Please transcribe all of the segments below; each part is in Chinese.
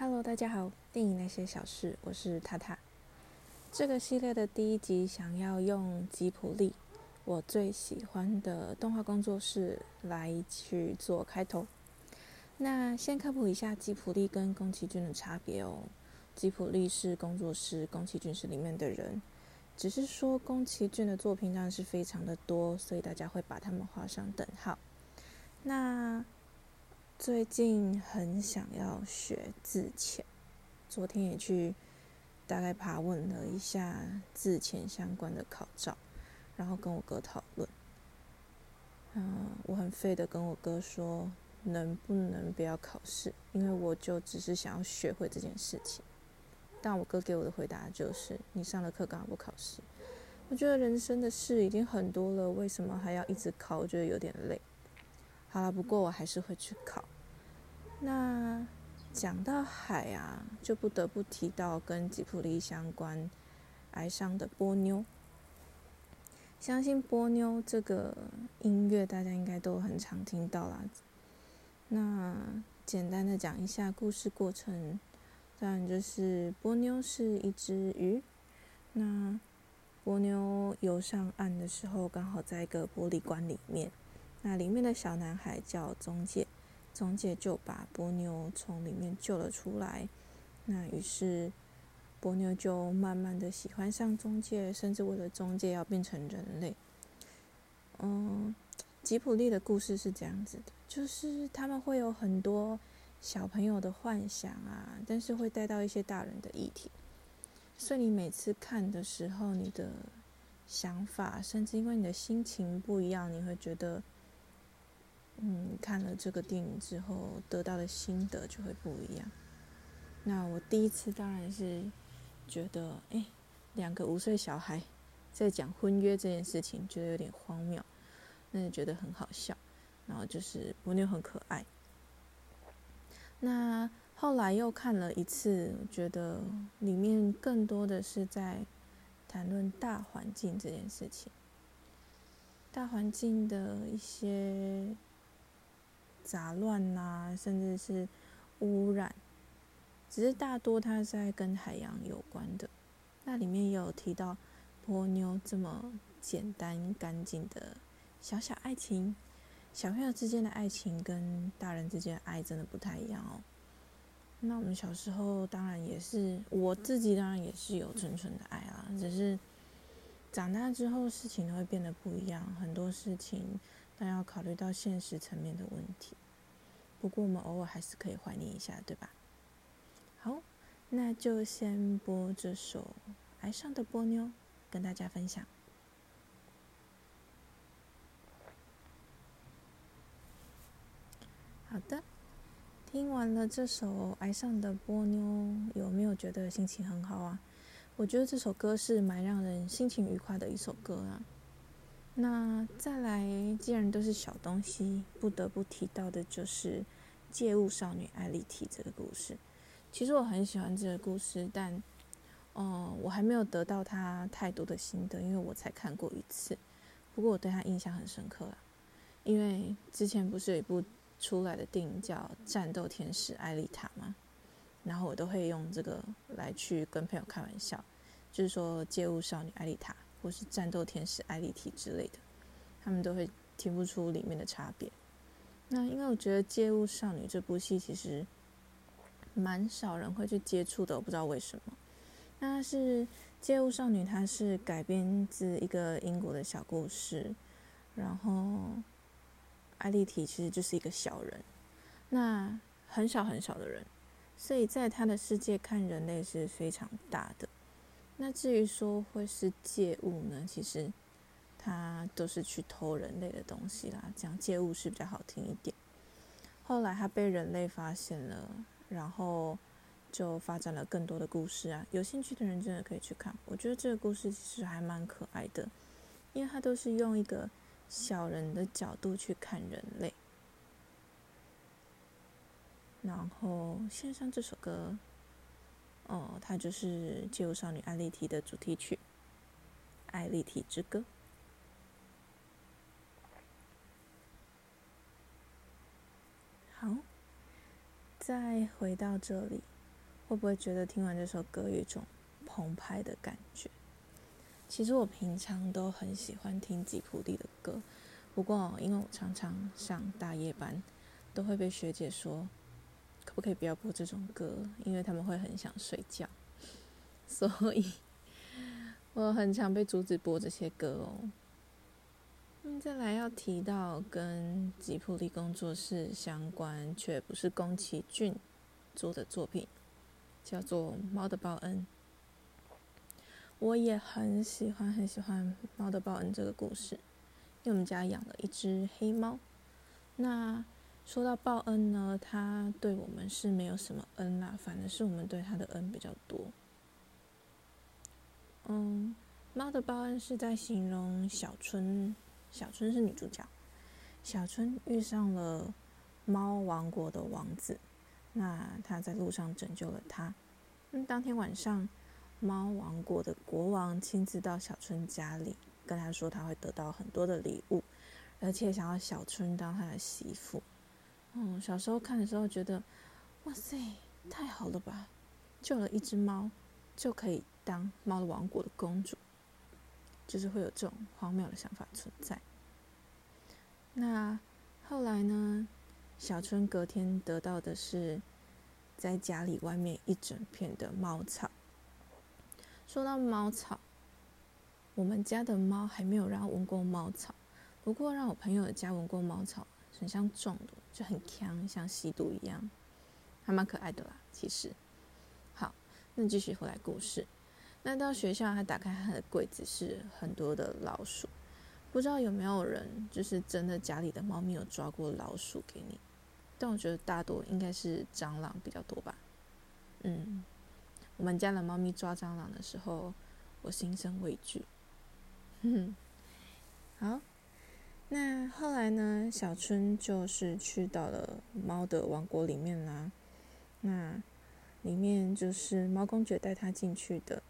Hello，大家好，电影那些小事，我是塔塔。这个系列的第一集想要用吉普力，我最喜欢的动画工作室来去做开头。那先科普一下吉普力跟宫崎骏的差别哦。吉普力是工作室，宫崎骏是里面的人。只是说宫崎骏的作品当然是非常的多，所以大家会把他们画上等号。那最近很想要学字潜，昨天也去大概爬问了一下字潜相关的考照，然后跟我哥讨论。嗯，我很废的跟我哥说，能不能不要考试？因为我就只是想要学会这件事情。但我哥给我的回答就是：你上了课干嘛不考试？我觉得人生的事已经很多了，为什么还要一直考？我觉得有点累。好了，不过我还是会去考。那讲到海啊，就不得不提到跟吉普力相关哀伤的波妞。相信波妞这个音乐大家应该都很常听到啦。那简单的讲一下故事过程，当然就是波妞是一只鱼。那波妞游上岸的时候，刚好在一个玻璃罐里面。那里面的小男孩叫中介，中介就把波妞从里面救了出来。那于是波妞就慢慢的喜欢上中介，甚至为了中介要变成人类。嗯，吉普力的故事是这样子的，就是他们会有很多小朋友的幻想啊，但是会带到一些大人的议题。所以你每次看的时候，你的想法，甚至因为你的心情不一样，你会觉得。嗯，看了这个电影之后得到的心得就会不一样。那我第一次当然是觉得，哎，两个五岁小孩在讲婚约这件事情，觉得有点荒谬，那就觉得很好笑。然后就是波妞很可爱。那后来又看了一次，觉得里面更多的是在谈论大环境这件事情，大环境的一些。杂乱呐，甚至是污染，只是大多它是在跟海洋有关的。那里面也有提到波妞这么简单干净的小小爱情，小朋友之间的爱情跟大人之间的爱真的不太一样哦。那我们小时候当然也是，我自己当然也是有纯纯的爱啊，只是长大之后事情都会变得不一样，很多事情。但要考虑到现实层面的问题，不过我们偶尔还是可以怀念一下，对吧？好，那就先播这首《爱上的波妞》，跟大家分享。好的，听完了这首《爱上的波妞》，有没有觉得心情很好啊？我觉得这首歌是蛮让人心情愉快的一首歌啊。那再来，既然都是小东西，不得不提到的就是借物少女艾丽缇这个故事。其实我很喜欢这个故事，但，哦，我还没有得到她太多的心得，因为我才看过一次。不过我对她印象很深刻啦，因为之前不是有一部出来的电影叫《战斗天使艾丽塔》吗？然后我都会用这个来去跟朋友开玩笑，就是说借物少女艾丽塔。或是战斗天使艾丽缇之类的，他们都会听不出里面的差别。那因为我觉得《街舞少女》这部戏其实蛮少人会去接触的，我不知道为什么。那是《街舞少女》，它是改编自一个英国的小故事，然后艾丽缇其实就是一个小人，那很小很小的人，所以在他的世界看人类是非常大的。那至于说会是借物呢？其实他都是去偷人类的东西啦，讲借物是比较好听一点。后来他被人类发现了，然后就发展了更多的故事啊。有兴趣的人真的可以去看，我觉得这个故事其实还蛮可爱的，因为他都是用一个小人的角度去看人类。然后献上这首歌。哦，它就是《街舞少女艾丽缇》的主题曲，《艾丽缇之歌》。好，再回到这里，会不会觉得听完这首歌有一种澎湃的感觉？其实我平常都很喜欢听吉普力的歌，不过因为我常常上大夜班，都会被学姐说，可不可以不要播这种歌，因为他们会很想睡觉，所以我很常被阻止播这些歌哦。嗯，再来要提到跟吉普力工作室相关却不是宫崎骏做的作品，叫做《猫的报恩》。我也很喜欢很喜欢《猫的报恩》这个故事，因为我们家养了一只黑猫。那说到报恩呢，他对我们是没有什么恩啦，反而是我们对他的恩比较多。嗯，《猫的报恩》是在形容小春，小春是女主角，小春遇上了猫王国的王子，那他在路上拯救了他。嗯，当天晚上。猫王国的国王亲自到小春家里，跟他说他会得到很多的礼物，而且想要小春当他的媳妇。嗯，小时候看的时候觉得，哇塞，太好了吧！救了一只猫，就可以当猫的王国的公主，就是会有这种荒谬的想法存在。那后来呢？小春隔天得到的是在家里外面一整片的猫草。说到猫草，我们家的猫还没有让闻过猫草，不过让我朋友的家闻过猫草，很像中毒，就很强，像吸毒一样，还蛮可爱的啦。其实，好，那继续回来故事。那到学校，他打开他的柜子，是很多的老鼠。不知道有没有人，就是真的家里的猫咪有抓过老鼠给你？但我觉得大多应该是蟑螂比较多吧。嗯。我们家的猫咪抓蟑螂的时候，我心生畏惧。哼 好，那后来呢？小春就是去到了猫的王国里面啦。那里面就是猫公爵带他进去的。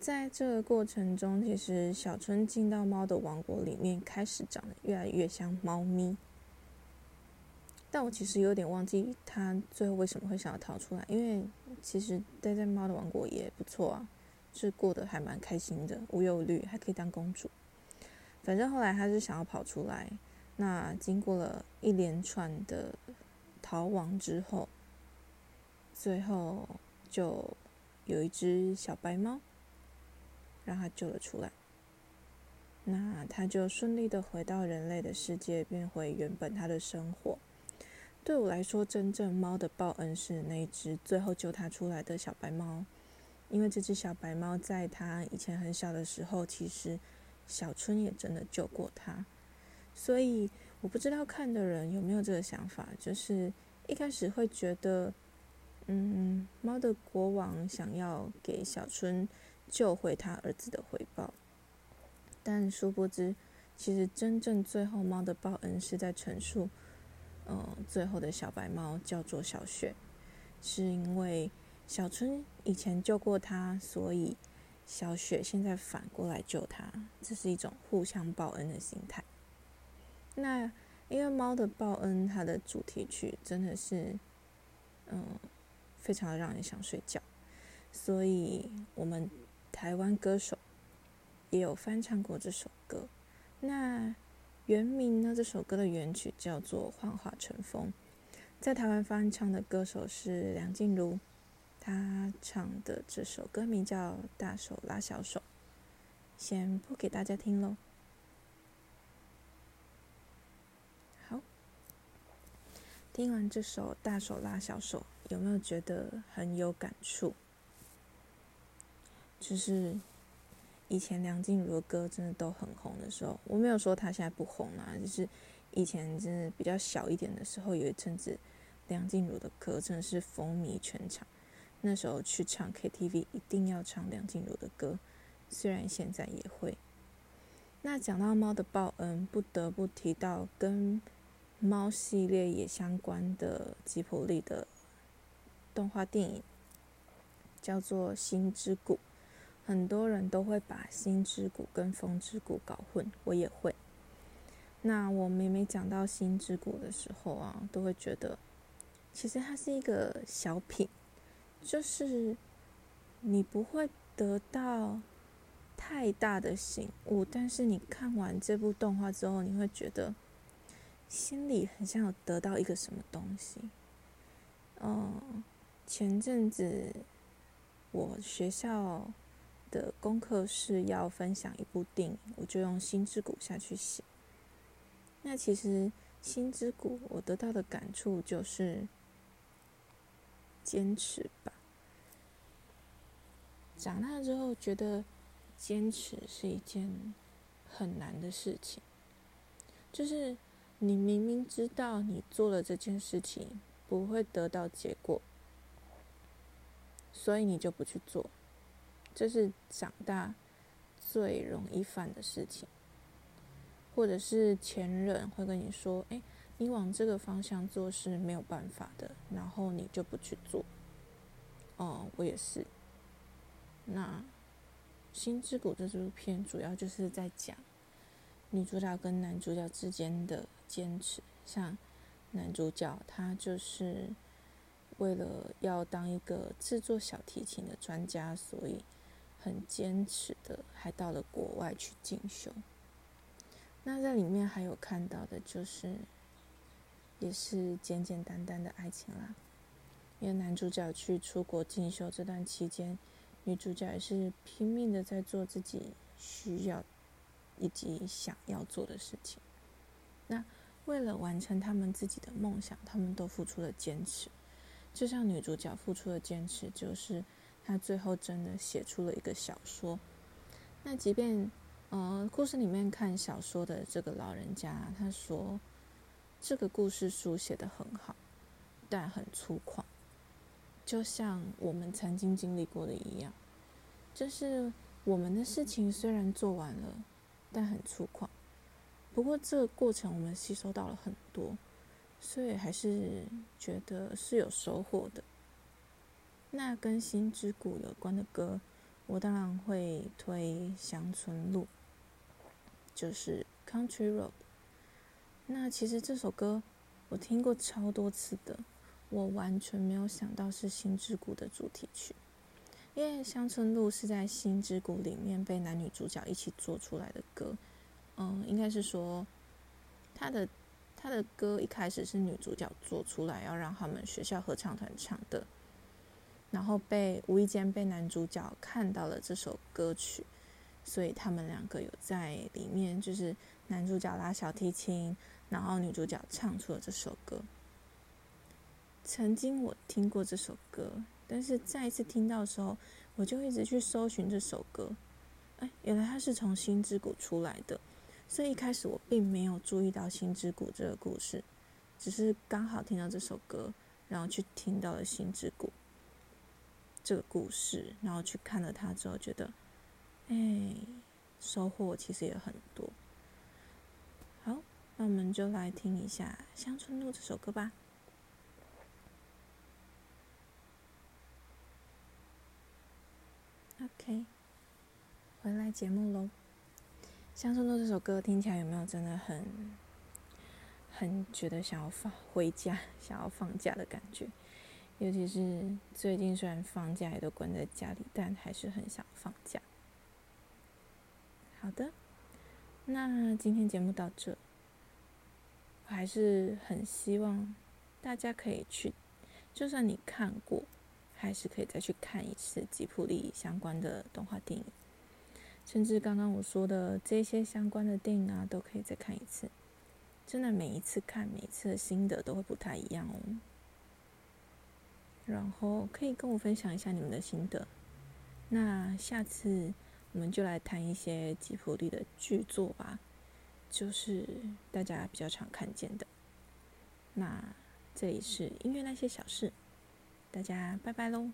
在这个过程中，其实小春进到猫的王国里面，开始长得越来越像猫咪。但我其实有点忘记他最后为什么会想要逃出来，因为其实待在猫的王国也不错啊，是过得还蛮开心的，无忧无虑，还可以当公主。反正后来他是想要跑出来，那经过了一连串的逃亡之后，最后就有一只小白猫让他救了出来，那他就顺利的回到人类的世界，变回原本他的生活。对我来说，真正猫的报恩是那只最后救它出来的小白猫，因为这只小白猫在它以前很小的时候，其实小春也真的救过他。所以我不知道看的人有没有这个想法，就是一开始会觉得，嗯，猫的国王想要给小春救回他儿子的回报，但殊不知，其实真正最后猫的报恩是在陈述。嗯，最后的小白猫叫做小雪，是因为小春以前救过他，所以小雪现在反过来救他，这是一种互相报恩的心态。那因为猫的报恩，它的主题曲真的是，嗯，非常的让人想睡觉，所以我们台湾歌手也有翻唱过这首歌。那。原名呢？这首歌的原曲叫做《幻化成风》，在台湾翻唱的歌手是梁静茹，他唱的这首歌名叫《大手拉小手》，先播给大家听喽。好，听完这首《大手拉小手》，有没有觉得很有感触？就是。以前梁静茹的歌真的都很红的时候，我没有说她现在不红啊，就是以前真的比较小一点的时候，有一阵子梁静茹的歌真的是风靡全场。那时候去唱 KTV 一定要唱梁静茹的歌，虽然现在也会。那讲到猫的报恩，不得不提到跟猫系列也相关的吉普力的动画电影，叫做《心之谷》。很多人都会把心之谷跟风之谷搞混，我也会。那我每每讲到心之谷的时候啊，都会觉得其实它是一个小品，就是你不会得到太大的醒悟，但是你看完这部动画之后，你会觉得心里很像有得到一个什么东西。嗯，前阵子我学校的功课是要分享一部电影，我就用《心之谷》下去写。那其实《心之谷》我得到的感触就是坚持吧。长大之后觉得坚持是一件很难的事情，就是你明明知道你做了这件事情。不会得到结果，所以你就不去做，这是长大最容易犯的事情。或者是前任会跟你说：“哎，你往这个方向做是没有办法的。”然后你就不去做。哦，我也是。那《心之谷》这部片主要就是在讲女主角跟男主角之间的坚持，像。男主角他就是为了要当一个制作小提琴的专家，所以很坚持的，还到了国外去进修。那在里面还有看到的就是，也是简简单单的爱情啦。因为男主角去出国进修这段期间，女主角也是拼命的在做自己需要以及想要做的事情。那。为了完成他们自己的梦想，他们都付出了坚持。就像女主角付出的坚持，就是她最后真的写出了一个小说。那即便，呃，故事里面看小说的这个老人家，他说这个故事书写的很好，但很粗犷，就像我们曾经经历过的一样，就是我们的事情虽然做完了，但很粗犷。不过这个过程我们吸收到了很多，所以还是觉得是有收获的。那跟心之谷有关的歌，我当然会推《乡村路》，就是《Country Road》。那其实这首歌我听过超多次的，我完全没有想到是心之谷的主题曲，因为《乡村路》是在心之谷里面被男女主角一起做出来的歌。嗯，应该是说，他的他的歌一开始是女主角做出来，要让他们学校合唱团唱的，然后被无意间被男主角看到了这首歌曲，所以他们两个有在里面，就是男主角拉小提琴，然后女主角唱出了这首歌。曾经我听过这首歌，但是再一次听到的时候，我就一直去搜寻这首歌，哎，原来它是从心之谷出来的。所以一开始我并没有注意到《心之谷》这个故事，只是刚好听到这首歌，然后去听到了《心之谷》这个故事，然后去看了它之后，觉得，哎，收获其实也很多。那我们就来听一下《乡村路》这首歌吧。OK，回来节目喽。《乡村路》这首歌听起来有没有真的很很觉得想要放回家、想要放假的感觉？尤其是最近虽然放假也都关在家里，但还是很想放假。好的，那今天节目到这，还是很希望大家可以去，就算你看过，还是可以再去看一次吉普力相关的动画电影。甚至刚刚我说的这些相关的电影啊，都可以再看一次。真的每一次看，每一次的心得都会不太一样哦。然后可以跟我分享一下你们的心得。那下次我们就来谈一些吉普力的剧作吧，就是大家比较常看见的。那这里是音乐那些小事，大家拜拜喽。